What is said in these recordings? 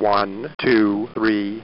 One, two, three.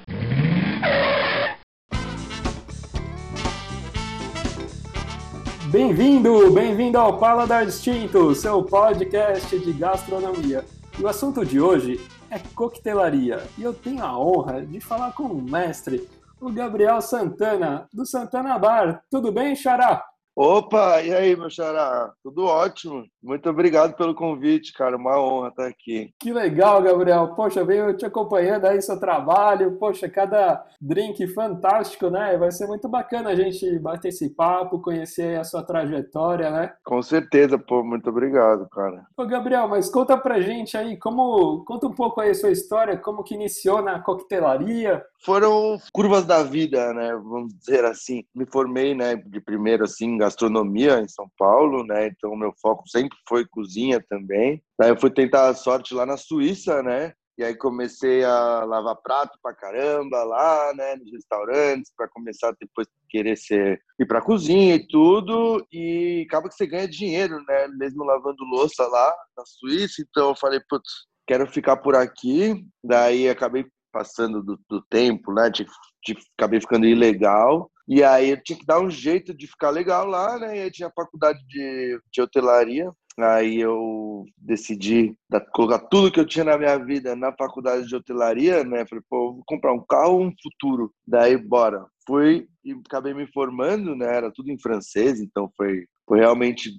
Bem-vindo, bem-vindo ao Paladar Distinto, seu podcast de gastronomia. E o assunto de hoje é coquetelaria. E eu tenho a honra de falar com o mestre, o Gabriel Santana, do Santana Bar. Tudo bem, Xará? Opa, e aí, meu xará? Tudo ótimo. Muito obrigado pelo convite, cara. Uma honra estar aqui. Que legal, Gabriel. Poxa, venho te acompanhando aí seu trabalho. Poxa, cada drink fantástico, né? Vai ser muito bacana a gente bater esse papo, conhecer a sua trajetória, né? Com certeza, pô. Muito obrigado, cara. Ô, Gabriel, mas conta pra gente aí, como... Conta um pouco aí a sua história, como que iniciou na coquetelaria, foram curvas da vida, né? Vamos dizer assim. Me formei, né, de primeiro assim em gastronomia em São Paulo, né? Então meu foco sempre foi cozinha também. Daí eu fui tentar a sorte lá na Suíça, né? E aí comecei a lavar prato pra caramba lá, né, nos restaurantes, para começar depois querer ser ir pra cozinha e tudo, e acaba que você ganha dinheiro, né, mesmo lavando louça lá na Suíça. Então eu falei, putz, quero ficar por aqui. Daí acabei passando do, do tempo, né? De, de, acabei ficando ilegal. E aí eu tinha que dar um jeito de ficar legal lá, né? E aí tinha a faculdade de, de hotelaria. Aí eu decidi colocar tudo que eu tinha na minha vida na faculdade de hotelaria, né? Falei, pô, vou comprar um carro um futuro. Daí, bora. Fui e acabei me formando, né? Era tudo em francês, então foi, foi realmente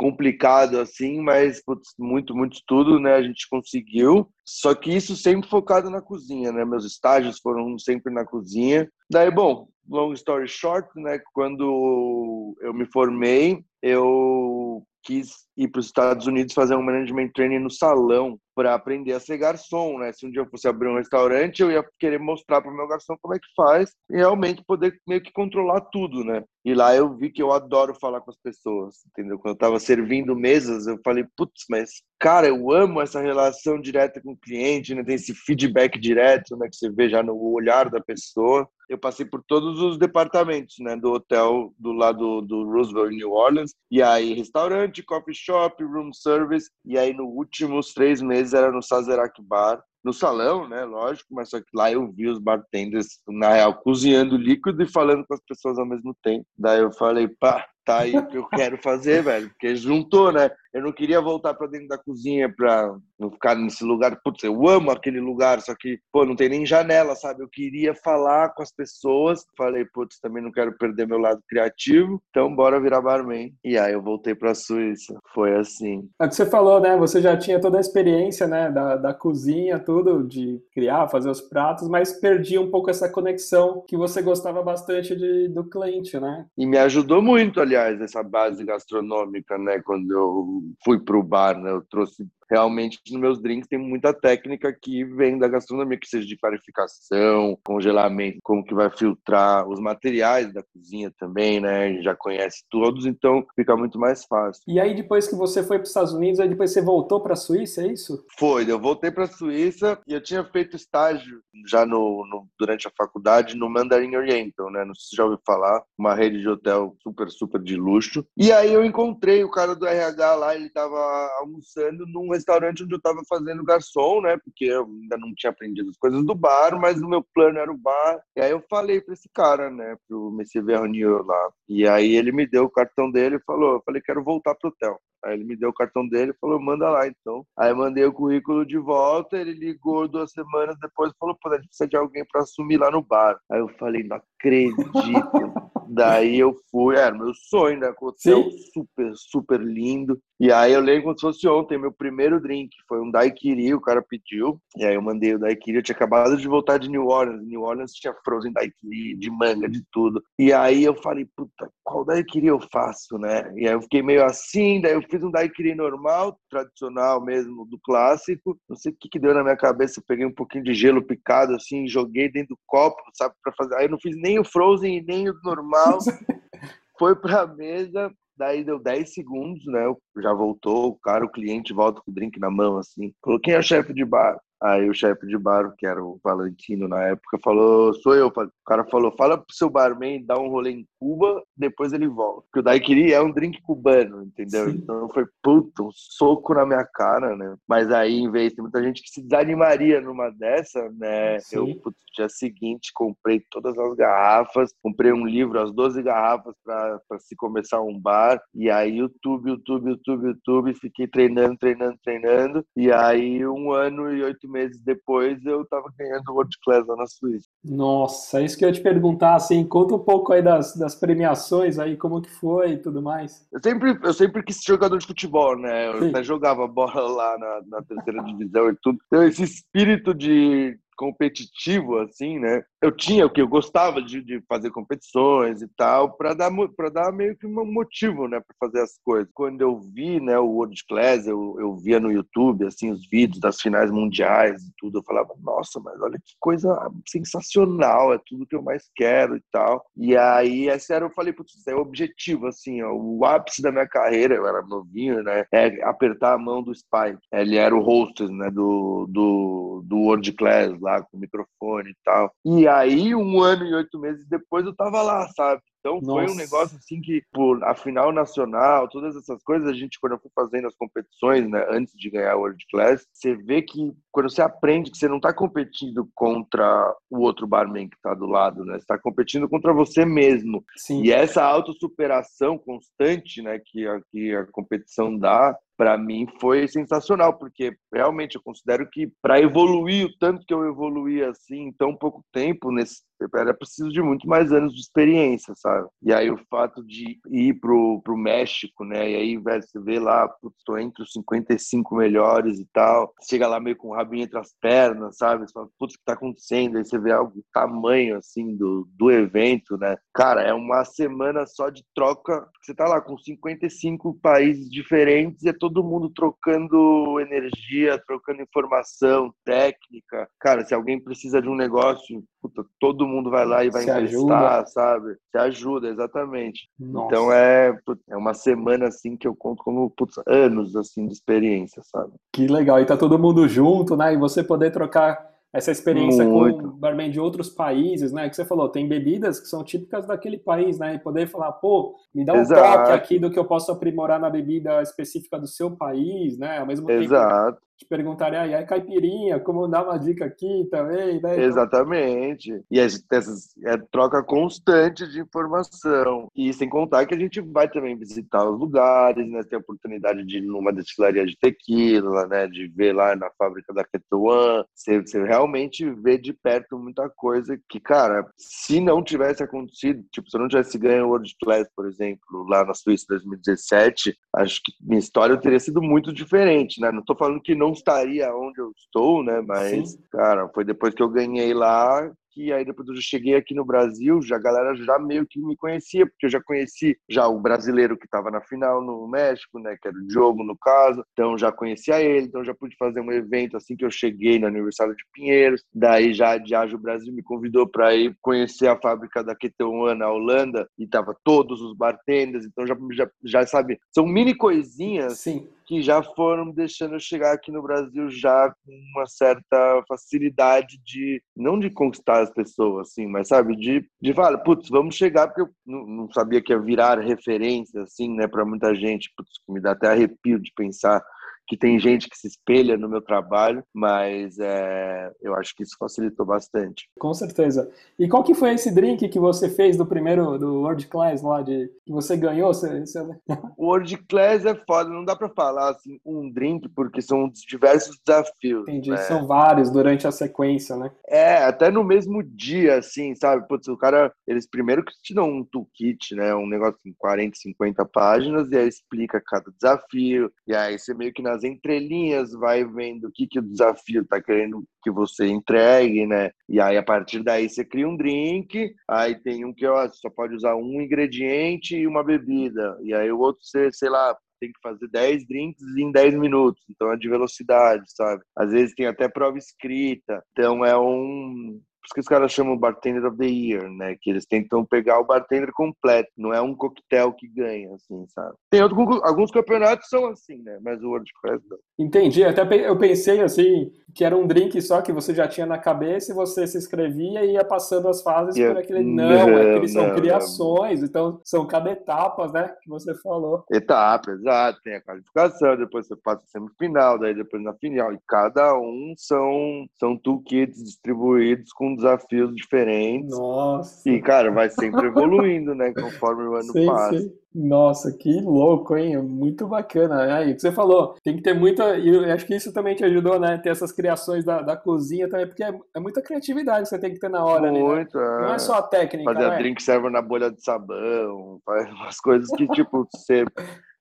complicado assim, mas putz, muito, muito estudo, né? A gente conseguiu. Só que isso sempre focado na cozinha, né? Meus estágios foram sempre na cozinha. Daí, bom, long story short, né? Quando eu me formei, eu quis ir para os Estados Unidos fazer um management training no salão para aprender a ser garçom, né? Se um dia eu fosse abrir um restaurante, eu ia querer mostrar para o meu garçom como é que faz e realmente poder meio que controlar tudo, né? E lá eu vi que eu adoro falar com as pessoas, entendeu? Quando eu estava servindo mesas, eu falei, putz, mas cara, eu amo essa relação direta com o cliente, né? Tem esse feedback direto, né? Que você vê já no olhar da pessoa. Eu passei por todos os departamentos, né? Do hotel do lado do Roosevelt, New Orleans, e aí restaurante, coffee shop, room service, e aí nos últimos três meses era no Sazerac Bar, no salão, né? Lógico, mas só que lá eu vi os bartenders, na real, cozinhando líquido e falando com as pessoas ao mesmo tempo. Daí eu falei, pá, tá aí o que eu quero fazer, velho, porque juntou, né? Eu não queria voltar para dentro da cozinha para não ficar nesse lugar. Putz, eu amo aquele lugar, só que, pô, não tem nem janela, sabe? Eu queria falar com as pessoas. Falei, putz, também não quero perder meu lado criativo, então bora virar barman. E aí eu voltei para a Suíça. Foi assim. É o que você falou, né? Você já tinha toda a experiência, né, da, da cozinha, tudo, de criar, fazer os pratos, mas perdia um pouco essa conexão que você gostava bastante de, do cliente, né? E me ajudou muito, aliás, essa base gastronômica, né? Quando eu fui para o bar, né? Eu trouxe realmente nos meus drinks tem muita técnica que vem da gastronomia, que seja de clarificação, congelamento, como que vai filtrar os materiais da cozinha também, né? A gente já conhece todos, então fica muito mais fácil. E aí depois que você foi para os Estados Unidos, aí depois você voltou para a Suíça, é isso? Foi, eu voltei para a Suíça e eu tinha feito estágio já no, no, durante a faculdade no Mandarin Oriental, né? Não sei se já ouviu falar, uma rede de hotel super, super de luxo. E aí eu encontrei o cara do RH lá, ele estava almoçando num restaurante onde eu estava fazendo garçom, né? Porque eu ainda não tinha aprendido as coisas do bar, mas o meu plano era o bar. E aí eu falei para esse cara, né? Pro Monsieur Vernier lá. E aí ele me deu o cartão dele e falou: eu falei, quero voltar pro hotel. Aí ele me deu o cartão dele e falou, manda lá então. Aí eu mandei o currículo de volta, ele ligou duas semanas depois e falou, pô, a gente precisa de alguém para assumir lá no bar. Aí eu falei, não acredito. Daí eu fui, era meu sonho, né? Com hotel Sim. super, super lindo. E aí eu lembro como se fosse ontem, meu primeiro drink foi um daiquiri, o cara pediu. E aí eu mandei o daiquiri, eu tinha acabado de voltar de New Orleans. New Orleans tinha frozen daiquiri, de manga, de tudo. E aí eu falei, puta, qual daiquiri eu faço, né? E aí eu fiquei meio assim, daí eu fiz um daiquiri normal, tradicional mesmo, do clássico. Não sei o que, que deu na minha cabeça, eu peguei um pouquinho de gelo picado assim, joguei dentro do copo, sabe, para fazer. Aí eu não fiz nem o frozen e nem o normal. Foi pra mesa, daí deu 10 segundos, né? Já voltou, o cara, o cliente volta com o drink na mão, assim. É o chefe de bar? Aí o chefe de bar, que era o Valentino na época, falou: sou eu. O cara falou: fala pro seu barman dar um rolê em Cuba, depois ele volta. Porque o daiquiri é um drink cubano, entendeu? Sim. Então foi, puto, um soco na minha cara, né? Mas aí, em vez de muita gente que se desanimaria numa dessa, né? Sim. Eu, putz, dia seguinte, comprei todas as garrafas, comprei um livro, as 12 garrafas para se começar um bar. E aí, YouTube, YouTube, YouTube, YouTube, fiquei treinando, treinando, treinando. E aí, um ano e oito meses depois, eu tava ganhando o World Class lá na Suíça. Nossa, é isso que eu ia te perguntar, assim, conta um pouco aí das, das premiações aí, como que foi e tudo mais. Eu sempre, eu sempre quis ser jogador de futebol, né? Eu Sim. até jogava bola lá na, na terceira divisão e tudo. Então, esse espírito de competitivo, assim, né? Eu tinha o que eu gostava de, de fazer competições e tal, para dar para dar meio que um motivo, né, para fazer as coisas. Quando eu vi, né, o World Class, eu, eu via no YouTube assim os vídeos das finais mundiais e tudo, eu falava, nossa, mas olha que coisa sensacional, é tudo que eu mais quero e tal. E aí, esse era eu falei, putz, é o objetivo assim, ó, o ápice da minha carreira, eu era novinho, né, é apertar a mão do Spike. Ele era o hostess, né, do do, do World Class lá com o microfone e tal. E aí, um ano e oito meses depois, eu tava lá, sabe? Então Nossa. foi um negócio assim que, por a final nacional, todas essas coisas, a gente, quando eu fui fazendo as competições, né, antes de ganhar o World Class, você vê que quando você aprende que você não está competindo contra o outro barman que está do lado, né? Você está competindo contra você mesmo. Sim. E essa autossuperação constante, né, que a, que a competição dá, para mim foi sensacional, porque realmente eu considero que para evoluir o tanto que eu evoluí assim em tão pouco tempo, nesse, era preciso de muito mais anos de experiência, sabe? E aí o fato de ir pro, pro México, né? E aí você vê lá, putz, tô entre os 55 melhores e tal, chega lá meio com o rabinho entre as pernas, sabe? Você fala, putz, o que tá acontecendo? Aí você vê algo, tamanho, assim, do, do evento, né? Cara, é uma semana só de troca, você tá lá com 55 países diferentes e é todo mundo trocando energia, trocando informação, técnica. Cara, se alguém precisa de um negócio, puta, todo mundo vai lá e vai Se emprestar, ajuda. sabe? Se ajuda, exatamente. Nossa. Então é, é uma semana assim que eu conto como putz, anos assim de experiência, sabe? Que legal. E tá todo mundo junto, né? E você poder trocar essa experiência Muito. com barman de outros países, né? Que você falou, tem bebidas que são típicas daquele país, né? E poder falar, pô, me dá um Exato. toque aqui do que eu posso aprimorar na bebida específica do seu país, né? Ao mesmo tempo, Exato te perguntarem, aí é caipirinha, como dar uma dica aqui também, né? Então Exatamente. E as, essas, é troca constante de informação. E sem contar que a gente vai também visitar os lugares, né? Tem a oportunidade de ir numa destilaria de tequila, né? De ver lá na fábrica da Ketuan. Você, você realmente vê de perto muita coisa que, cara, se não tivesse acontecido, tipo, se eu não tivesse ganho o World Class, por exemplo, lá na Suíça em 2017, acho que minha história teria sido muito diferente, né? Não tô falando que não não estaria onde eu estou, né? Mas, Sim. cara, foi depois que eu ganhei lá que aí depois eu cheguei aqui no Brasil, já a galera já meio que me conhecia, porque eu já conheci já o brasileiro que estava na final no México, né, que era o Diogo no caso, então já conhecia ele, então já pude fazer um evento assim que eu cheguei no aniversário de Pinheiros, daí já a Diageo Brasil me convidou para ir conhecer a fábrica da Ketewan na Holanda e tava todos os bartenders, então já, já, já sabe, são mini coisinhas Sim que já foram deixando eu chegar aqui no Brasil já com uma certa facilidade de não de conquistar as pessoas assim, mas sabe de de falar, putz, vamos chegar porque eu não, não sabia que ia virar referência assim, né, para muita gente, putz, me dá até arrepio de pensar que tem gente que se espelha no meu trabalho, mas é, eu acho que isso facilitou bastante. Com certeza. E qual que foi esse drink que você fez do primeiro, do World Class lá, de, que você ganhou? Você, você... O World Class é foda, não dá para falar assim, um drink, porque são diversos desafios. Entendi, né? são vários durante a sequência, né? É, até no mesmo dia, assim, sabe? Putz, o cara, eles primeiro que te dão um toolkit, né? Um negócio em 40, 50 páginas, e aí explica cada desafio, e aí você meio que nas nas entrelinhas, vai vendo o que, que o desafio está querendo que você entregue, né? E aí, a partir daí, você cria um drink, aí tem um que ó, você só pode usar um ingrediente e uma bebida. E aí o outro, você, sei lá, tem que fazer 10 drinks em 10 minutos, então é de velocidade, sabe? Às vezes tem até prova escrita, então é um isso que os caras chamam Bartender of the Year, né? Que eles tentam pegar o bartender completo, não é um coquetel que ganha, assim, sabe? Tem outro, alguns campeonatos são assim, né? Mas o World Class não. Entendi, até eu pensei assim, que era um drink só que você já tinha na cabeça e você se inscrevia e ia passando as fases por aquele. Não, não é eles são não, criações, não. então são cada etapa, né? Que você falou. Etapa, exato. Tem a qualificação, depois você passa a semifinal, daí depois na final. E cada um são, são toolkits distribuídos com desafios diferentes. Nossa. E, cara, vai sempre evoluindo, né? Conforme o ano sim, passa. Sim. Nossa, que louco, hein? Muito bacana. Aí, o que você falou, tem que ter muita. E eu acho que isso também te ajudou, né? Ter essas criações da, da cozinha também, porque é, é muita criatividade que você tem que ter na hora. Muito, né? é. Não é só a técnica. Fazer a drink server na bolha de sabão, faz umas coisas que, tipo, você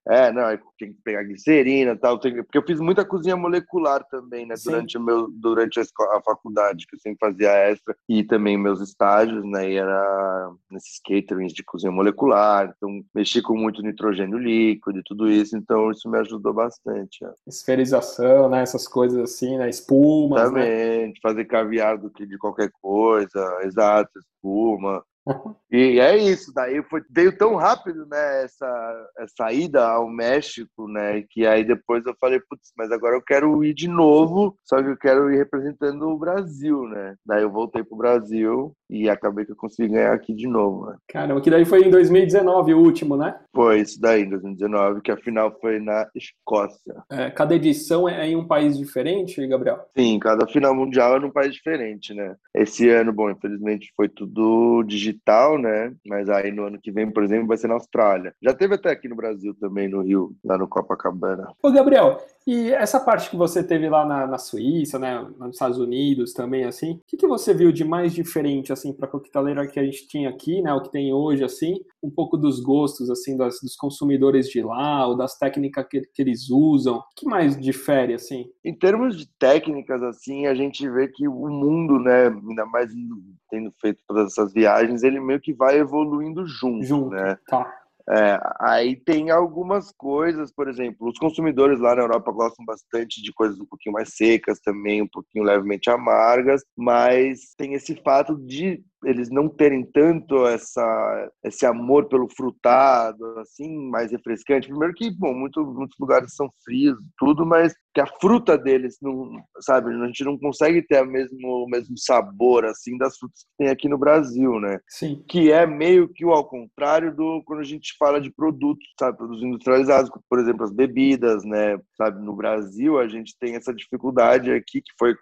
é, não, tem que pegar glicerina e tal, porque eu fiz muita cozinha molecular também, né, durante, o meu, durante a, escola, a, faculdade, que eu sempre fazia extra, e também meus estágios, né, e era nesses caterings de cozinha molecular, então mexi com muito nitrogênio líquido e tudo isso, então isso me ajudou bastante. É. Esferização, né, essas coisas assim, né, espuma. Também, né? fazer caviar do que de qualquer coisa, exato, espuma, e é isso, daí foi, veio tão rápido, né, essa, ida ao México, né, que aí depois eu falei, putz, mas agora eu quero ir de novo, só que eu quero ir representando o Brasil, né. Daí eu voltei pro Brasil e acabei que eu consegui ganhar aqui de novo, né. Caramba, que daí foi em 2019 o último, né? Foi isso daí, em 2019, que a final foi na Escócia. É, cada edição é em um país diferente, Gabriel? Sim, cada final mundial é num país diferente, né. Esse ano, bom, infelizmente foi tudo digital, né? Mas aí no ano que vem, por exemplo, vai ser na Austrália. Já teve até aqui no Brasil também, no Rio, lá no Copacabana. Ô, Gabriel, e essa parte que você teve lá na, na Suíça, né, nos Estados Unidos também, assim, o que, que você viu de mais diferente, assim, para a coqueteleira que a gente tinha aqui, né, o que tem hoje, assim, um pouco dos gostos, assim, das, dos consumidores de lá, ou das técnicas que, que eles usam, o que mais difere, assim? Em termos de técnicas, assim, a gente vê que o mundo, né, ainda mais tendo feito todas essas viagens, ele meio que vai evoluindo junto, junto né? Tá. É, aí tem algumas coisas, por exemplo, os consumidores lá na Europa gostam bastante de coisas um pouquinho mais secas também, um pouquinho levemente amargas, mas tem esse fato de eles não terem tanto essa, esse amor pelo frutado, assim, mais refrescante. Primeiro que, bom, muito, muitos lugares são frios, tudo, mas que a fruta deles não, sabe, a gente não consegue ter o mesmo, o mesmo sabor, assim, das frutas que tem aqui no Brasil, né? Sim. Que é meio que o ao contrário do quando a gente fala de produtos, sabe, produtos industrializados, por exemplo, as bebidas, né? Sabe, no Brasil a gente tem essa dificuldade aqui, que foi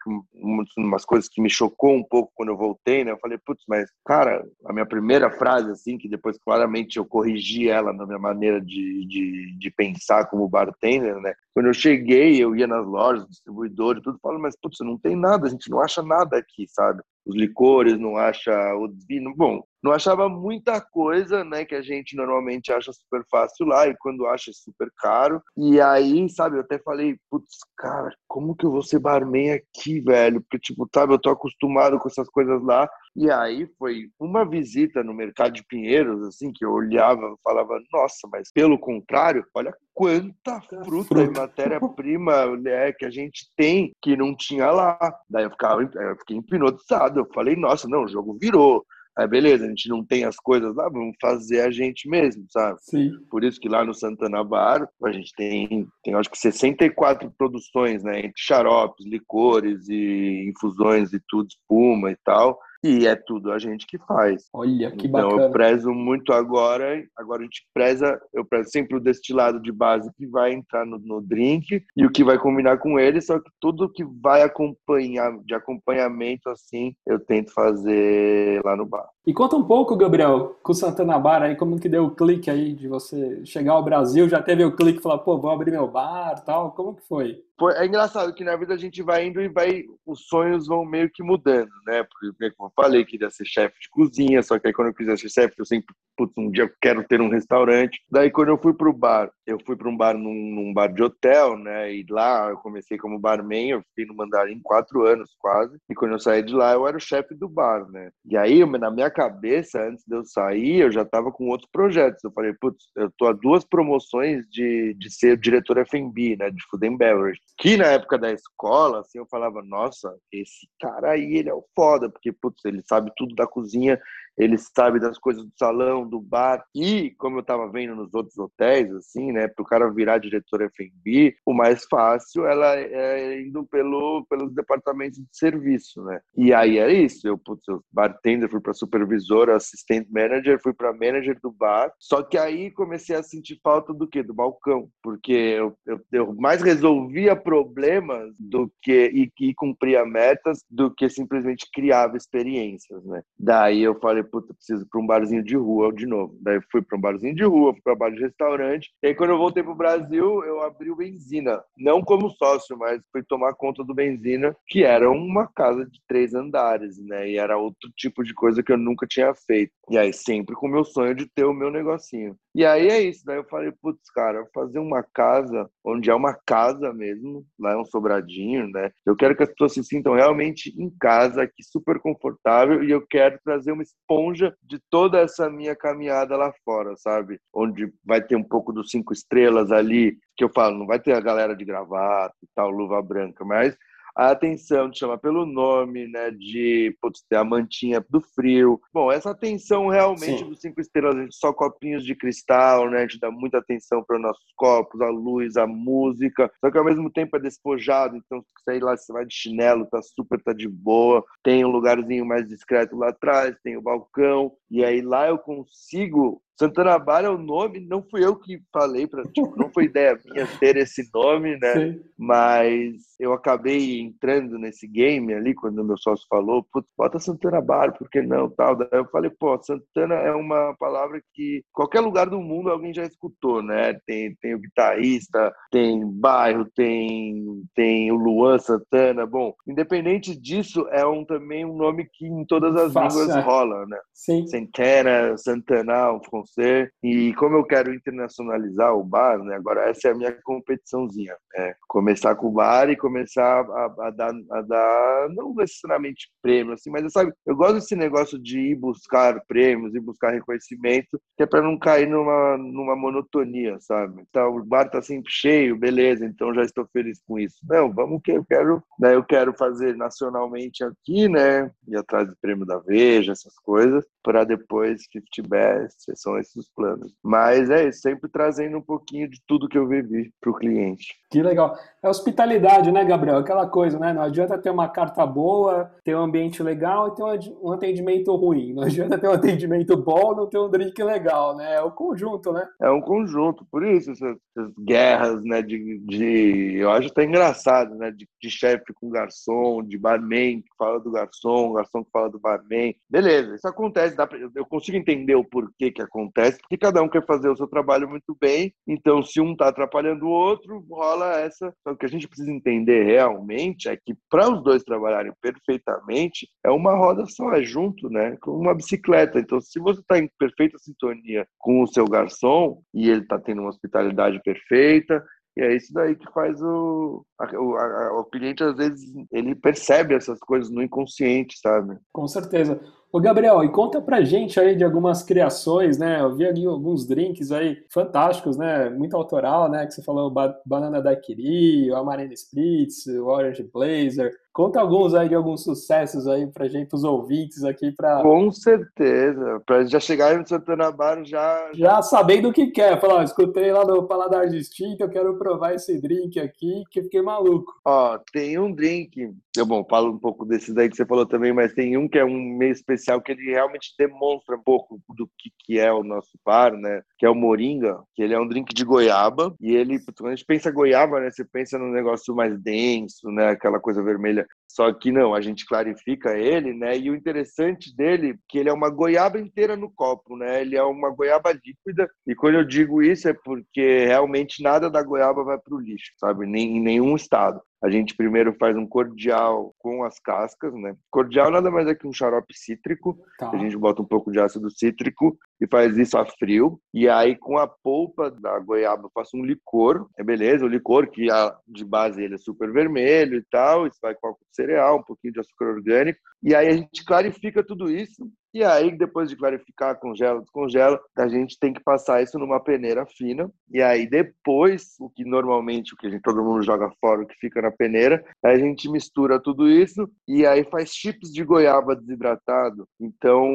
umas coisas que me chocou um pouco quando eu voltei, né? Eu falei, putz, mas, cara, a minha primeira frase, assim, que depois claramente eu corrigi ela na minha maneira de, de, de pensar como bartender, né? Quando eu cheguei, eu ia nas lojas, distribuidores, tudo, falo, mas, putz, não tem nada, a gente não acha nada aqui, sabe? Os licores, não acha o vinho. Bom, não achava muita coisa, né, que a gente normalmente acha super fácil lá, e quando acha é super caro. E aí, sabe, eu até falei, putz, cara, como que eu vou ser barman aqui, velho? Porque, tipo, sabe, eu tô acostumado com essas coisas lá. E aí foi uma visita no mercado de Pinheiros, assim, que eu olhava e falava, nossa, mas pelo contrário, olha quanta fruta, fruta. e matéria-prima né, que a gente tem que não tinha lá. Daí eu, ficava, eu fiquei hipnotizado. Eu falei, nossa, não, o jogo virou. Aí beleza, a gente não tem as coisas lá, vamos fazer a gente mesmo, sabe? Sim. Por isso que lá no Santana Bar a gente tem, tem acho que 64 produções, né? Entre xaropes, licores e infusões e tudo, espuma e tal. E é tudo a gente que faz. Olha, que então, bacana. Então eu prezo muito agora, agora a gente preza, eu prezo sempre o destilado de base que vai entrar no, no drink e o que vai combinar com ele, só que tudo que vai acompanhar, de acompanhamento assim, eu tento fazer lá no bar. E conta um pouco, Gabriel, com o Santana Bar aí, como que deu o clique aí de você chegar ao Brasil, já teve o clique falar, pô, vou abrir meu bar tal, como que foi? É engraçado que na vida a gente vai indo e vai, os sonhos vão meio que mudando, né? Porque, como eu falei, queria ser chefe de cozinha, só que aí quando eu quiser ser chefe, eu sempre, putz, um dia eu quero ter um restaurante. Daí quando eu fui pro bar, eu fui para um bar num, num, bar de hotel, né? E lá eu comecei como barman, eu fiquei no mandarim quatro anos quase. E quando eu saí de lá, eu era o chefe do bar, né? E aí, na minha cabeça, antes de eu sair, eu já estava com outros projetos. Eu falei, putz, eu tô a duas promoções de, de ser diretor F&B, né, de Food and Beverage. Que na época da escola, assim, eu falava, nossa, esse cara aí, ele é o foda, porque, putz, ele sabe tudo da cozinha, ele sabe das coisas do salão, do bar. E, como eu estava vendo nos outros hotéis, assim, né, para o cara virar diretor F&B, o mais fácil ela é indo pelo, pelos departamentos de serviço, né? E aí é isso, eu, putz, eu bartender, fui para supervisor, assistente manager, fui para manager do bar. Só que aí comecei a sentir falta do quê? Do balcão, porque eu, eu, eu mais resolvia problemas do que e, e cumpria metas do que simplesmente criava experiências, né? Daí eu falei, puta, preciso para um barzinho de rua de novo. Daí fui para um barzinho de rua, fui para um bar de restaurante. E aí quando eu voltei para o Brasil, eu abri o Benzina, não como sócio, mas fui tomar conta do Benzina, que era uma casa de três andares, né? E era outro tipo de coisa que eu nunca tinha feito. E aí sempre com o meu sonho de ter o meu negocinho. E aí é isso, daí eu falei, putz, cara, fazer uma casa onde é uma casa mesmo, lá é um sobradinho, né? Eu quero que as pessoas se sintam realmente em casa, aqui super confortável, e eu quero trazer uma esponja de toda essa minha caminhada lá fora, sabe? Onde vai ter um pouco dos cinco estrelas ali, que eu falo, não vai ter a galera de gravata e tal, luva branca, mas a atenção de chamar pelo nome, né? De putz, ter a mantinha do frio. Bom, essa atenção realmente Sim. dos cinco estrelas, a gente só copinhos de cristal, né? A gente dá muita atenção para os nossos copos, a luz, a música. Só que ao mesmo tempo é despojado, então sei lá, você vai de chinelo, tá super, tá de boa. Tem um lugarzinho mais discreto lá atrás, tem o balcão. E aí lá eu consigo Santana Bar é o nome, não fui eu que falei, pra, tipo, não foi ideia minha ter esse nome, né? Sim. Mas eu acabei entrando nesse game ali, quando o meu sócio falou, putz, bota Santana Bar, por que não? Tal. Daí eu falei, pô, Santana é uma palavra que qualquer lugar do mundo alguém já escutou, né? Tem, tem o guitarrista, tem bairro, tem, tem o Luan Santana. Bom, independente disso, é um, também um nome que em todas as Fácil, línguas é. rola, né? Sim. Santana, Santana, você. E como eu quero internacionalizar o bar, né? Agora essa é a minha competiçãozinha. É começar com o bar e começar a, a, dar, a dar, não necessariamente prêmio, assim, mas sabe, eu gosto desse negócio de ir buscar prêmios, e buscar reconhecimento, que é para não cair numa, numa monotonia, sabe? Então, o bar tá sempre cheio, beleza, então já estou feliz com isso. Não, vamos que eu quero, né? Eu quero fazer nacionalmente aqui, né? Ir atrás do prêmio da Veja, essas coisas, para depois 50 Best, são esses os planos. Mas é isso, sempre trazendo um pouquinho de tudo que eu vivi para o cliente. Que legal. É hospitalidade, né, Gabriel? Aquela coisa, né? Não adianta ter uma carta boa, ter um ambiente legal e ter um atendimento ruim. Não adianta ter um atendimento bom não ter um drink legal, né? É o conjunto, né? É um conjunto. Por isso, essas, essas guerras, né? De, de, eu acho até engraçado, né? De, de chefe com garçom, de barman que fala do garçom, garçom que fala do barman. Beleza, isso acontece. Pra, eu consigo entender o porquê que acontece, porque cada um quer fazer o seu trabalho muito bem. Então, se um tá atrapalhando o outro, rola essa. Então, o que a gente precisa entender realmente é que para os dois trabalharem perfeitamente, é uma roda só, é junto, né? Com uma bicicleta. Então, se você está em perfeita sintonia com o seu garçom e ele está tendo uma hospitalidade perfeita, e é isso daí que faz o, a, a, o cliente, às vezes, ele percebe essas coisas no inconsciente, sabe? Com certeza. Ô Gabriel, e conta pra gente aí de algumas criações, né? Eu vi ali alguns drinks aí fantásticos, né? Muito autoral, né? Que você falou Banana Daiquiri, o Amarena Spritz, o Orange Blazer. Conta alguns aí de alguns sucessos aí pra gente, os ouvintes aqui pra... Com certeza, pra já chegar no Santana Bar já... Já sabendo o que quer, falar, escutei lá no Paladar Distinto, eu quero provar esse drink aqui, que fiquei maluco. Ó, tem um drink, eu, bom, falo um pouco desse daí que você falou também, mas tem um que é um meio especial que ele realmente demonstra um pouco do que, que é o nosso bar, né? Que é o Moringa, que ele é um drink de goiaba e ele, quando a gente pensa goiaba, né? Você pensa num negócio mais denso, né? Aquela coisa vermelha. Só que não, a gente clarifica ele, né? E o interessante dele que ele é uma goiaba inteira no copo, né? Ele é uma goiaba líquida. E quando eu digo isso é porque realmente nada da goiaba vai para o lixo, sabe? Nem, em nenhum estado. A gente primeiro faz um cordial com as cascas, né? Cordial nada mais é que um xarope cítrico. Tá. A gente bota um pouco de ácido cítrico e faz isso a frio. E aí, com a polpa da goiaba, eu faço um licor. É beleza, o licor que a, de base ele é super vermelho e tal. Isso vai com álcool cereal, um pouquinho de açúcar orgânico. E aí a gente clarifica tudo isso E aí, depois de clarificar, congela, descongela, a gente tem que passar isso numa peneira fina. E aí, depois, o que normalmente o que a gente, todo mundo joga fora, o que fica na peneira, a gente mistura tudo isso e aí faz chips de goiaba desidratado. Então,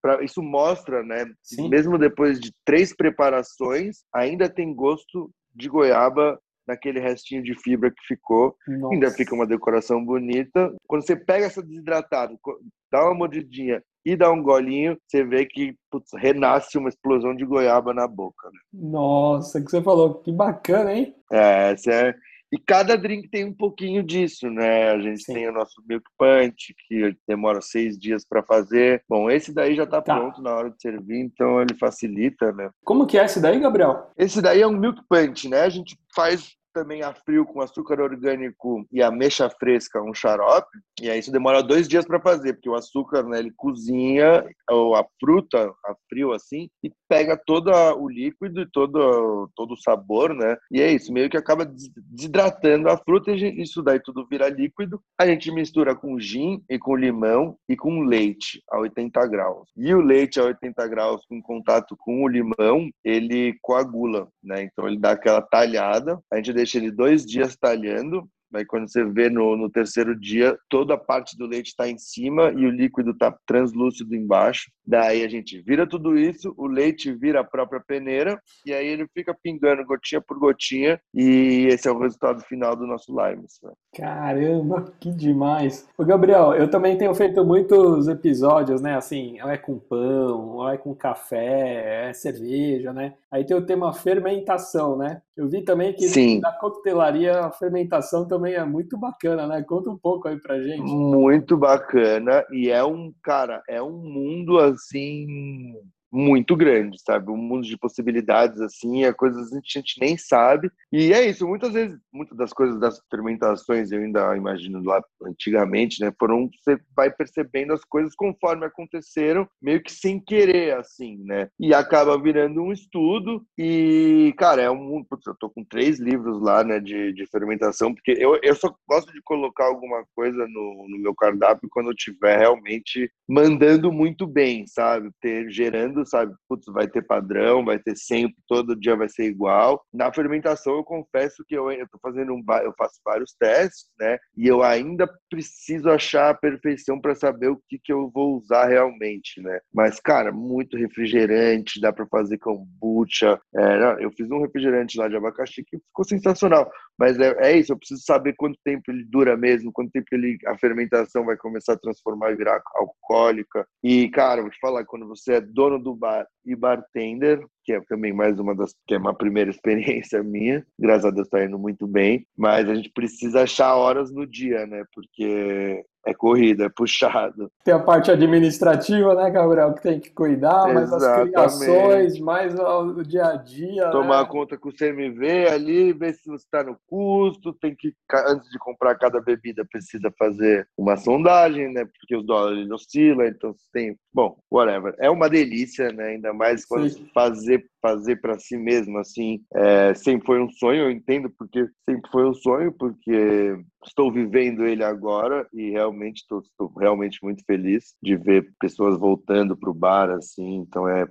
pra, isso mostra, né? Que mesmo depois de três preparações, ainda tem gosto de goiaba naquele restinho de fibra que ficou. Nossa. Ainda fica uma decoração bonita. Quando você pega essa desidratada, dá uma mordidinha e dá um golinho, você vê que putz, renasce uma explosão de goiaba na boca. Né? Nossa, que você falou, que bacana, hein? É, é e cada drink tem um pouquinho disso, né? A gente Sim. tem o nosso Milk Punch, que demora seis dias para fazer. Bom, esse daí já está tá. pronto na hora de servir, então ele facilita, né? Como que é esse daí, Gabriel? Esse daí é um Milk Punch, né? A gente faz também a frio com açúcar orgânico e ameixa fresca, um xarope. E aí isso demora dois dias para fazer, porque o açúcar, né, ele cozinha ou a fruta a frio assim e pega todo o líquido e todo, todo o sabor, né? E é isso, meio que acaba desidratando a fruta e isso daí tudo vira líquido. A gente mistura com gin e com limão e com leite a 80 graus. E o leite a 80 graus em contato com o limão, ele coagula, né? Então ele dá aquela talhada. A gente deixa deixa ele dois dias talhando Aí quando você vê no, no terceiro dia, toda a parte do leite está em cima e o líquido está translúcido embaixo. Daí a gente vira tudo isso, o leite vira a própria peneira e aí ele fica pingando gotinha por gotinha e esse é o resultado final do nosso lime. Caramba, que demais! O Gabriel, eu também tenho feito muitos episódios, né? Assim, ou é com pão, ou é com café, é cerveja, né? Aí tem o tema fermentação, né? Eu vi também que Sim. na coquetelaria a fermentação também é muito bacana, né? Conta um pouco aí pra gente. Muito bacana e é um, cara, é um mundo assim muito grande, sabe? Um mundo de possibilidades, assim, é coisas que a gente nem sabe. E é isso, muitas vezes, muitas das coisas das fermentações, eu ainda imagino lá antigamente, né? Foram, você vai percebendo as coisas conforme aconteceram, meio que sem querer, assim, né? E acaba virando um estudo e, cara, é um... Putz, eu tô com três livros lá, né, de, de fermentação, porque eu, eu só gosto de colocar alguma coisa no, no meu cardápio quando eu tiver realmente mandando muito bem, sabe? Ter, gerando sabe? Putz, vai ter padrão, vai ter sempre, todo dia vai ser igual. Na fermentação, eu confesso que eu, estou fazendo um, eu faço vários testes, né? E eu ainda preciso achar a perfeição para saber o que, que eu vou usar realmente, né? Mas, cara, muito refrigerante, dá para fazer kombucha. É, eu fiz um refrigerante lá de abacaxi que ficou sensacional. Mas é, é isso, eu preciso saber quanto tempo ele dura mesmo, quanto tempo ele, a fermentação vai começar a transformar e virar alcoólica. E, cara, vou te falar, quando você é dono do do bar e bartender, que é também mais uma das que é uma primeira experiência minha. Graças a Deus está indo muito bem, mas a gente precisa achar horas no dia, né? Porque é corrida, é puxado. Tem a parte administrativa, né, Gabriel, que tem que cuidar, mas as criações, mais o dia a dia. Tomar né? conta com o CMV ali, ver se você está no custo, tem que, antes de comprar cada bebida, precisa fazer uma sondagem, né, porque os dólares oscilam, então tem, bom, whatever. É uma delícia, né, ainda mais quando fazer fazer para si mesmo assim é, sempre foi um sonho eu entendo porque sempre foi um sonho porque estou vivendo ele agora e realmente estou, realmente muito feliz de ver pessoas voltando para o bar assim então é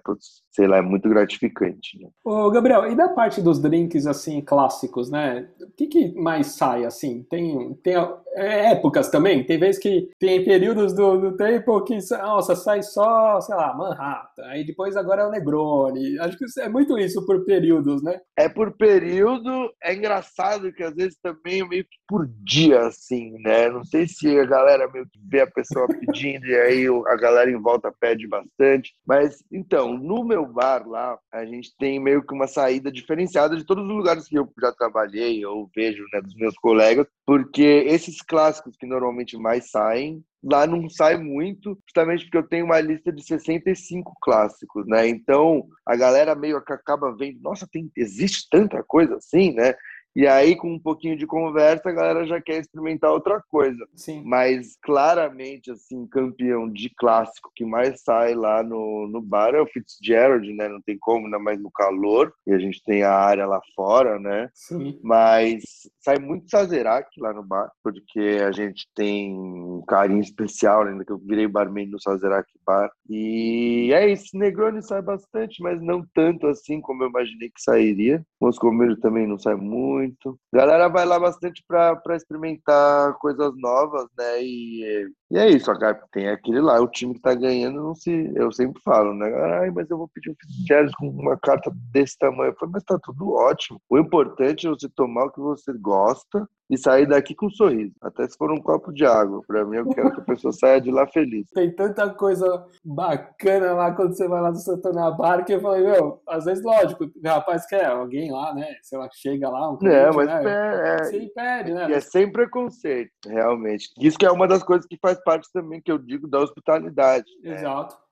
sei lá é muito gratificante né? Ô, Gabriel e da parte dos drinks assim clássicos né? O que, que mais sai assim? Tem tem é, épocas também? Tem vezes que tem períodos do, do tempo que nossa sai só sei lá Manhattan aí depois agora é o Negroni. Acho que é muito isso por períodos né? É por período é engraçado que às vezes também é meio que por dia assim, né? Não sei se a galera meio que vê a pessoa pedindo e aí a galera em volta pede bastante. Mas, então, no meu bar lá, a gente tem meio que uma saída diferenciada de todos os lugares que eu já trabalhei ou vejo, né, dos meus colegas, porque esses clássicos que normalmente mais saem, lá não sai muito, justamente porque eu tenho uma lista de 65 clássicos, né? Então, a galera meio que acaba vendo, nossa, tem, existe tanta coisa assim, né? E aí, com um pouquinho de conversa, a galera já quer experimentar outra coisa. Sim. Mas claramente, assim, campeão de clássico que mais sai lá no, no bar é o Fitzgerald, né? Não tem como, ainda mais no calor. E a gente tem a área lá fora, né? Sim. Mas sai muito Sazerac lá no bar, porque a gente tem um carinho especial, ainda que eu virei barman no Sazerac Bar. E é isso, Negroni sai bastante, mas não tanto assim como eu imaginei que sairia. Moscou Mule também não sai muito. Galera vai lá bastante para experimentar coisas novas, né? E, e é isso, a tem aquele lá, o time que tá ganhando, não se. Eu sempre falo, né? Ai, mas eu vou pedir um Fitzgerald com uma carta desse tamanho. Eu falo, mas tá tudo ótimo. O importante é você tomar o que você gosta e sair daqui com um sorriso. Até se for um copo de água. Para mim, eu quero que a pessoa saia de lá feliz. Tem tanta coisa bacana lá quando você vai lá no Santana Bar que eu falei, meu, às vezes, lógico, o rapaz quer alguém lá, né? Sei lá, chega lá, um cliente, É, mas né? é, Você pede, né? E é sem preconceito, realmente. Isso que é uma das coisas que faz parte também, que eu digo, da hospitalidade. né?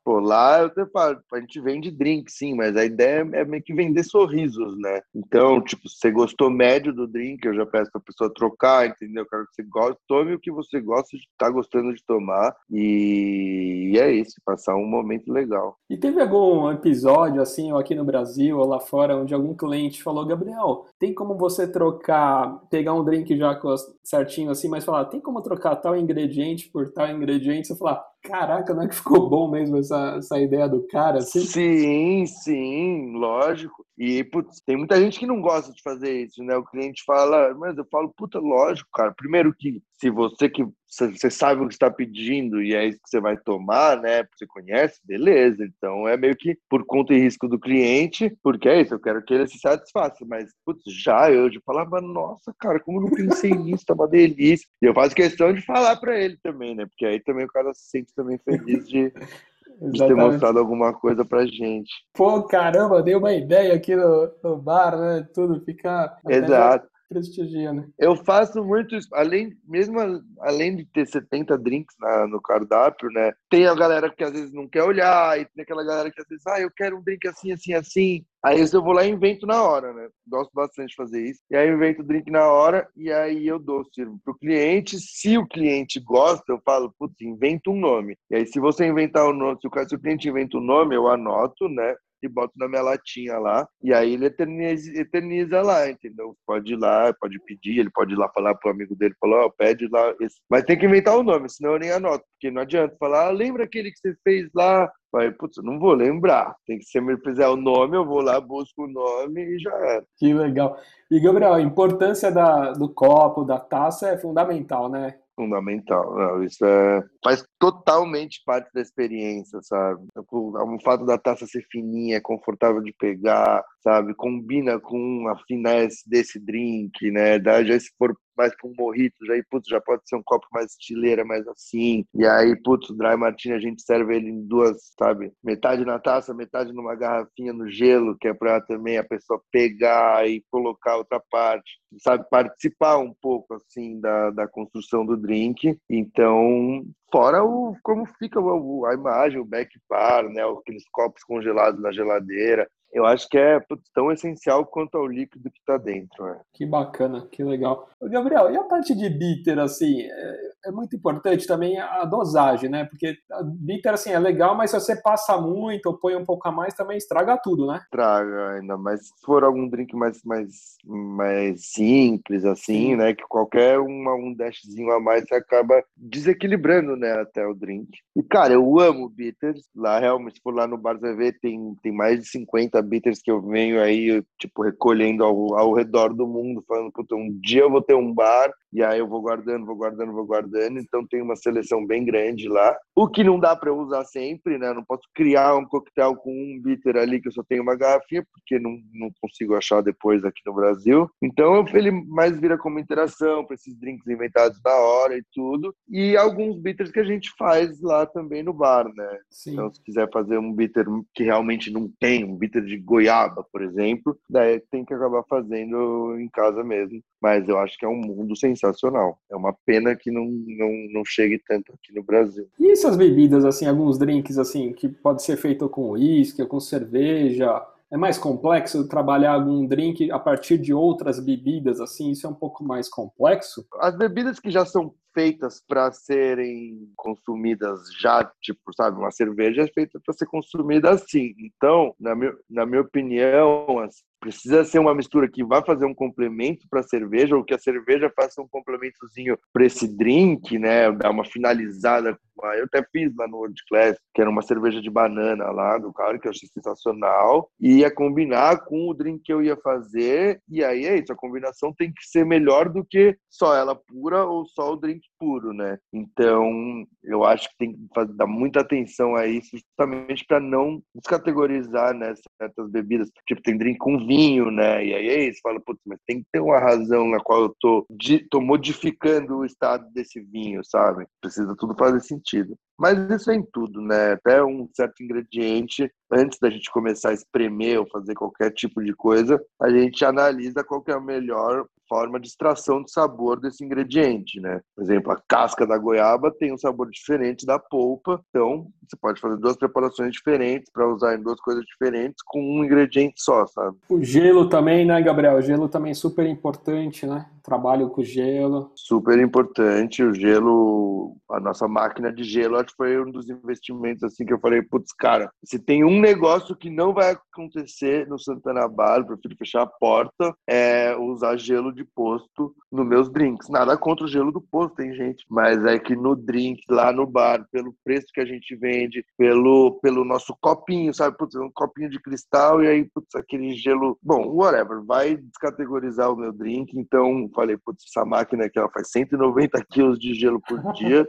Pô, lá eu te falo, a gente vende drink, sim, mas a ideia é meio que vender sorrisos, né? Então, tipo, se você gostou médio do drink, eu já peço pra pessoa trocar, entendeu? Eu quero que você goste, tome o que você gosta de tá gostando de tomar. E é isso, passar um momento legal. E teve algum episódio, assim, ou aqui no Brasil ou lá fora, onde algum cliente falou, Gabriel, tem como você trocar, pegar um drink já certinho assim, mas falar, tem como trocar tal ingrediente por tal ingrediente? Você falar, caraca, não é que ficou bom mesmo essa, essa ideia do cara, assim? Sim, sim, lógico. E, putz, tem muita gente que não gosta de fazer isso, né? O cliente fala, mas eu falo, puta, lógico, cara. Primeiro que se você que você sabe o que está pedindo e é isso que você vai tomar, né? Você conhece, beleza. Então é meio que por conta e risco do cliente, porque é isso, eu quero que ele se satisfaça. Mas, putz, já eu já falava, nossa, cara, como eu não pensei nisso, tá uma delícia. E eu faço questão de falar para ele também, né? Porque aí também o cara se sente também feliz de, de ter mostrado alguma coisa pra gente. Pô, caramba, dei uma ideia aqui no, no bar, né? Tudo fica Exato. Prestigia, né? Eu faço muito isso, além, mesmo além de ter 70 drinks na- no cardápio, né? Tem a galera que às vezes não quer olhar, e tem aquela galera que às vezes, ah, eu quero um drink assim, assim, assim. Aí eu vou lá e invento na hora, né? Gosto bastante de fazer isso. E aí eu invento o drink na hora, e aí eu dou, sirvo pro cliente. Se o cliente gosta, eu falo, putz, inventa um nome. E aí se você inventar o nome, se o, o cliente inventa o nome, eu anoto, né? E boto na minha latinha lá. E aí ele eterniza, eterniza lá, entendeu? Pode ir lá, pode pedir, ele pode ir lá falar pro amigo dele, falar, ó, pede lá. Esse. Mas tem que inventar o nome, senão eu nem anoto. Porque não adianta falar, ah, lembra aquele que você fez lá? Aí, putz, não vou lembrar. Tem que, se me fizer o nome, eu vou lá, busco o nome e já era. Que legal. E, Gabriel, a importância da, do copo, da taça é fundamental, né? Fundamental. Não, isso é, faz totalmente parte da experiência, sabe? O fato da taça ser fininha, confortável de pegar, sabe? Combina com a finesse desse drink, né? Dá, já se for mais para um morrito, já, putz, já pode ser um copo mais estileira, mais assim. E aí, putz, o Dry Martini a gente serve ele em duas, sabe? Metade na taça, metade numa garrafinha no gelo, que é para também a pessoa pegar e colocar outra parte, sabe? Participar um pouco, assim, da, da construção do drink. Então, fora o como fica a imagem, o back bar, né? Aqueles copos congelados na geladeira. Eu acho que é tão essencial quanto ao líquido que está dentro. Né? Que bacana, que legal. Gabriel, e a parte de bitter, assim, é, é, muito importante também a dosagem, né? Porque bitter, assim, é legal, mas se você passa muito ou põe um pouco a mais, também estraga tudo, né? Estraga, ainda mais se for algum drink mais, mais, mais simples, assim, Sim. né? Que qualquer uma, um dashzinho a mais você acaba desequilibrando, né? Até o drink. E, cara, eu amo bitters. Lá, realmente, se for lá no bar, ver, tem, tem mais de 50 bitters que eu venho aí, tipo, recolhendo ao, ao redor do mundo, falando, puta, um dia eu vou ter um bar, e aí eu vou guardando, vou guardando, vou guardando, então tem uma seleção bem grande lá. O que não dá para eu usar sempre, né? Não posso criar um coquetel com um bitter ali que eu só tenho uma garrafinha, porque não, não consigo achar depois aqui no Brasil. Então ele mais vira como interação para esses drinks inventados na hora e tudo. E alguns bitters que a gente faz lá também no bar, né? Sim. Então se quiser fazer um bitter que realmente não tem, um bitter de goiaba, por exemplo, daí tem que acabar fazendo em casa mesmo. Mas eu acho que é um mundo sensacional. É uma pena que não, não, não chegue tanto aqui no Brasil. E essas bebidas, assim, alguns drinks, assim, que pode ser feito com uísque, com cerveja, É mais complexo trabalhar algum drink a partir de outras bebidas, assim? Isso é um pouco mais complexo? As bebidas que já são feitas para serem consumidas já, tipo, sabe, uma cerveja é feita para ser consumida assim. Então, na, meu, na minha opinião, assim, precisa ser uma mistura que vai fazer um complemento para a cerveja ou que a cerveja faça um complementozinho para esse drink, né? Dar uma finalizada. Eu até fiz lá no World Class, que era uma cerveja de banana lá do cara, que eu achei sensacional. E ia combinar com o drink que eu ia fazer. E aí é isso, a combinação tem que ser melhor do que só ela pura ou só o drink puro, né? Então, eu acho que tem que dar muita atenção a isso, justamente para não descategorizar né, certas bebidas. Tipo, tem drink com vinho, né? E aí é isso, fala, putz, mas tem que ter uma razão na qual eu tô, tô modificando o estado desse vinho, sabe? Precisa tudo fazer sentido. Mas isso é em tudo, né? Até um certo ingrediente, antes da gente começar a espremer ou fazer qualquer tipo de coisa, a gente analisa qual é a melhor forma de extração de sabor desse ingrediente, né? Por exemplo, a casca da goiaba tem um sabor diferente da polpa, então você pode fazer duas preparações diferentes para usar em duas coisas diferentes com um ingrediente só, sabe? O gelo também, né, Gabriel? O gelo também é super importante, né? Trabalho com gelo. Super importante. O gelo, a nossa máquina de gelo, acho que foi um dos investimentos assim que eu falei, putz, cara, se tem um negócio que não vai acontecer no Santana Bar, prefiro fechar a porta, é usar gelo de posto nos meus drinks. Nada contra o gelo do posto, tem gente, mas é que no drink, lá no bar, pelo preço que a gente vende, pelo, pelo nosso copinho, sabe? Putz, um copinho de cristal e aí, putz, aquele gelo. Bom, whatever, vai descategorizar o meu drink. Então, falei, putz, essa máquina aqui ela faz 190 quilos de gelo por dia.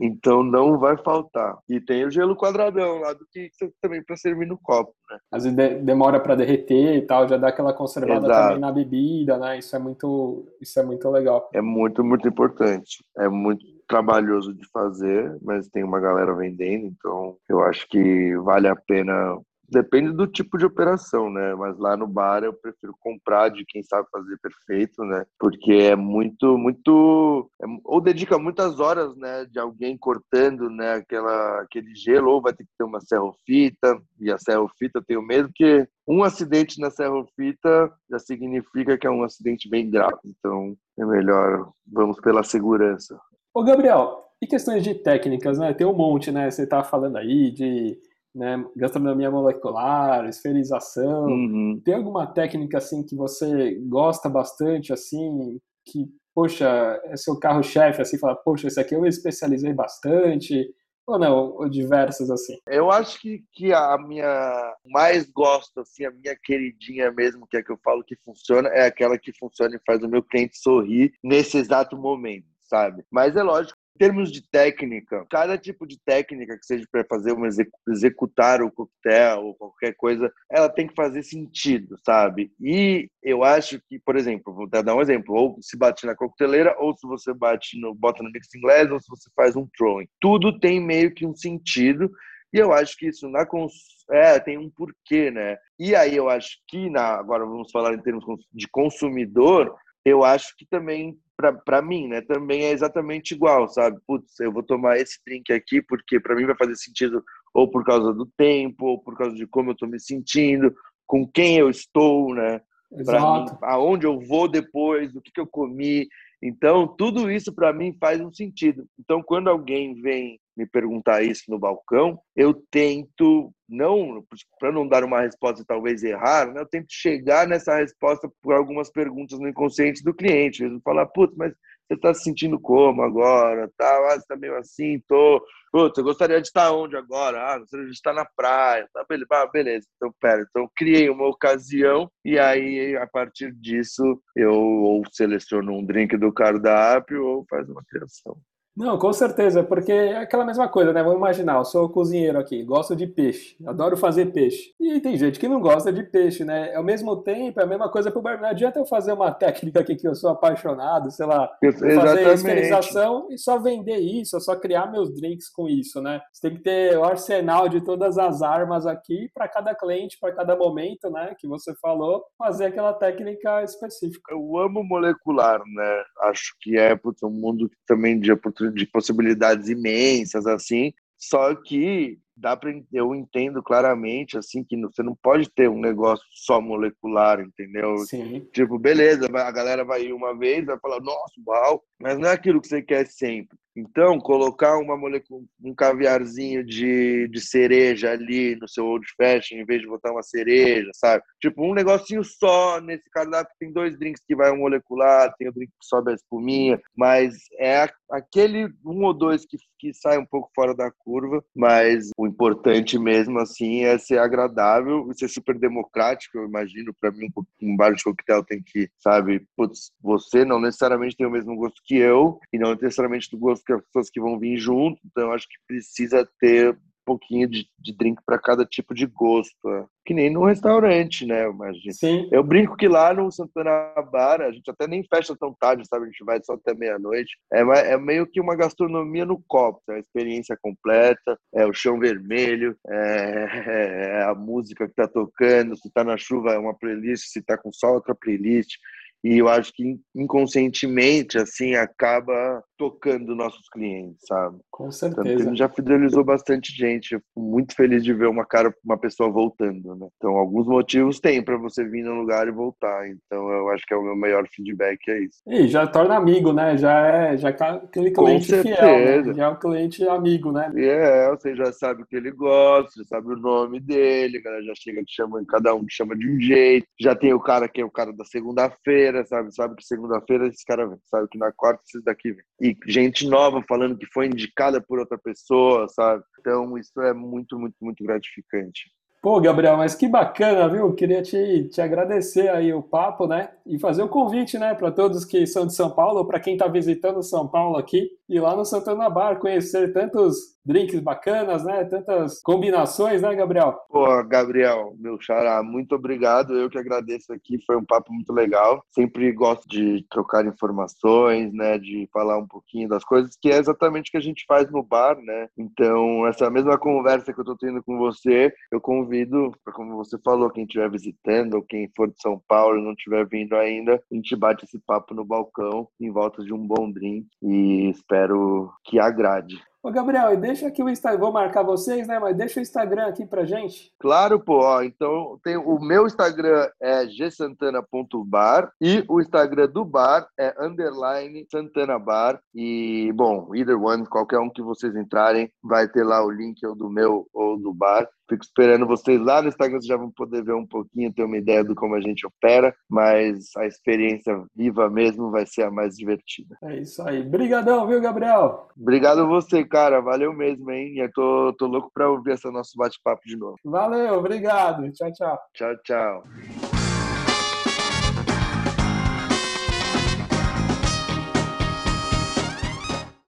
Então não vai faltar. E tem o gelo quadradão lá do que também para servir no copo, né? Às vezes demora para derreter e tal, já dá aquela conservada Exato. também na bebida, né? Isso é muito, isso é muito legal. É muito, muito importante. É muito trabalhoso de fazer, mas tem uma galera vendendo, então eu acho que vale a pena Depende do tipo de operação, né? Mas lá no bar eu prefiro comprar de quem sabe fazer perfeito, né? Porque é muito, muito. É, ou dedica muitas horas, né? De alguém cortando, né? Aquela, aquele gelo, ou vai ter que ter uma serrofita. E a serrofita eu tenho medo que um acidente na serrofita já significa que é um acidente bem grave. Então é melhor, vamos pela segurança. Ô, Gabriel, e questões de técnicas, né? Tem um monte, né? Você tá falando aí de né, gastronomia molecular, esferização. Uhum. Tem alguma técnica assim que você gosta bastante, assim, que poxa, é seu carro-chefe, assim, fala, poxa, esse aqui eu especializei bastante, ou não, ou diversas assim? Eu acho que, que a minha mais gosto, assim, a minha queridinha mesmo, que é que eu falo que funciona, é aquela que funciona e faz o meu cliente sorrir nesse exato momento sabe? Mas é lógico termos de técnica, cada tipo de técnica que seja para fazer um executar o coquetel ou qualquer coisa, ela tem que fazer sentido, sabe? E eu acho que, por exemplo, vou dar um exemplo, ou se bate na coqueteleira, ou se você bate no bota no mix inglês, ou se você faz um throwing. Tudo tem meio que um sentido. E eu acho que isso na cons... é, tem um porquê, né? E aí eu acho que na agora vamos falar em termos de consumidor, eu acho que também para mim, né, também é exatamente igual, sabe? Putz, eu vou tomar esse drink aqui porque para mim vai fazer sentido ou por causa do tempo, ou por causa de como eu estou me sentindo, com quem eu estou, né? Mim, aonde eu vou depois, o que, que eu comi. Então, tudo isso para mim faz um sentido. Então, quando alguém vem me perguntar isso no balcão, eu tento não para não dar uma resposta talvez errar, né, eu tento chegar nessa resposta por algumas perguntas no inconsciente do cliente. Vão falar, putz, mas você está se sentindo como agora? Tá, ah, você está meio assim, tô. Putz, eu gostaria de estar onde agora? Ah, gostaria de estar na praia. Tá, beleza. Ah, beleza. Então, pera. Então, criei uma ocasião e aí, a partir disso, eu ou seleciono um drink do cardápio ou faz uma criação. Não, com certeza, porque é aquela mesma coisa, né? Vamos imaginar, eu sou cozinheiro aqui, gosto de peixe, adoro fazer peixe. E tem gente que não gosta de peixe, né? Ao mesmo tempo, é a mesma coisa pro bar. Não adianta eu fazer uma técnica aqui que eu sou apaixonado, sei lá, fazer esterilização e só vender isso, só criar meus drinks com isso, né? Você tem que ter o arsenal de todas as armas aqui para cada cliente, para cada momento, né? Que você falou, fazer aquela técnica específica. Eu amo molecular, né? Acho que é um mundo também de oportunidade de possibilidades imensas, assim. Só que dá para eu entendo claramente assim que você não pode ter um negócio só molecular, entendeu? Sim. Tipo, beleza, a galera vai ir uma vez, vai falar, nossa, uau, mas não é aquilo que você quer sempre. Então, colocar uma molecula, um caviarzinho de, de cereja ali no seu old fashion, em vez de botar uma cereja, sabe? Tipo, um negocinho só nesse cardápio. Tem dois drinks que vai um molecular, tem o drink que sobe a espuminha, mas é aquele um ou dois que, que sai um pouco fora da curva, mas o importante mesmo, assim, é ser agradável e ser super democrático, eu imagino. Para mim, um bar de coquetel tem que, sabe, putz, você não necessariamente tem o mesmo gosto que eu e não necessariamente do gosto que as pessoas que vão vir junto, então acho que precisa ter pouquinho de, de drink para cada tipo de gosto. É. Que nem no restaurante, né? Imagina. Sim. Eu brinco que lá no Santana Bar, a gente até nem fecha tão tarde, sabe? A gente vai só até meia-noite. É, é meio que uma gastronomia no copo, é a experiência completa, é o chão vermelho, é, é a música que tá tocando, se tá na chuva é uma playlist, se tá com sol outra playlist e eu acho que inconscientemente assim acaba tocando nossos clientes, sabe? Com certeza. Tanto já fidelizou bastante gente. Eu fico muito feliz de ver uma cara, uma pessoa voltando, né? Então, alguns motivos tem para você vir no lugar e voltar. Então, eu acho que é o meu maior feedback é isso. E já torna amigo, né? Já é, já é aquele cliente fiel, né? já é um cliente amigo, né? É, você já sabe o que ele gosta, sabe o nome dele, cara já chega te chama, cada um te chama de um jeito. Já tem o cara que é o cara da segunda-feira, sabe? Sabe que segunda-feira esse cara vem, sabe que na quarta esse daqui vem. E gente nova falando que foi indicada por outra pessoa, sabe? Então isso é muito, muito, muito gratificante. Pô, Gabriel, mas que bacana, viu? Queria te, te agradecer aí o papo, né? E fazer o convite, né, para todos que são de São Paulo, para quem está visitando São Paulo aqui, ir lá no Santana Bar, conhecer tantos drinks bacanas, né? Tantas combinações, né, Gabriel? Pô, Gabriel, meu xará, muito obrigado. Eu que agradeço aqui, foi um papo muito legal. Sempre gosto de trocar informações, né? De falar um pouquinho das coisas, que é exatamente o que a gente faz no bar, né? Então, essa mesma conversa que eu tô tendo com você, eu convido, como você falou, quem estiver visitando ou quem for de São Paulo e não estiver vindo ainda, a gente bate esse papo no balcão em volta de um bom drink e espero que agrade. Ô, Gabriel, deixa aqui o Instagram, vou marcar vocês, né? Mas deixa o Instagram aqui pra gente. Claro, pô. Ó, então, tem, o meu Instagram é gsantana.bar e o Instagram do bar é underline Santana Bar. E, bom, either one, qualquer um que vocês entrarem, vai ter lá o link ou do meu ou do bar. Fico esperando vocês lá no Instagram, vocês já vão poder ver um pouquinho, ter uma ideia do como a gente opera, mas a experiência viva mesmo vai ser a mais divertida. É isso aí. Brigadão, viu, Gabriel? Obrigado a você, cara. Valeu mesmo, hein? Eu tô, tô louco para ouvir esse nosso bate-papo de novo. Valeu, obrigado. Tchau, tchau. Tchau, tchau.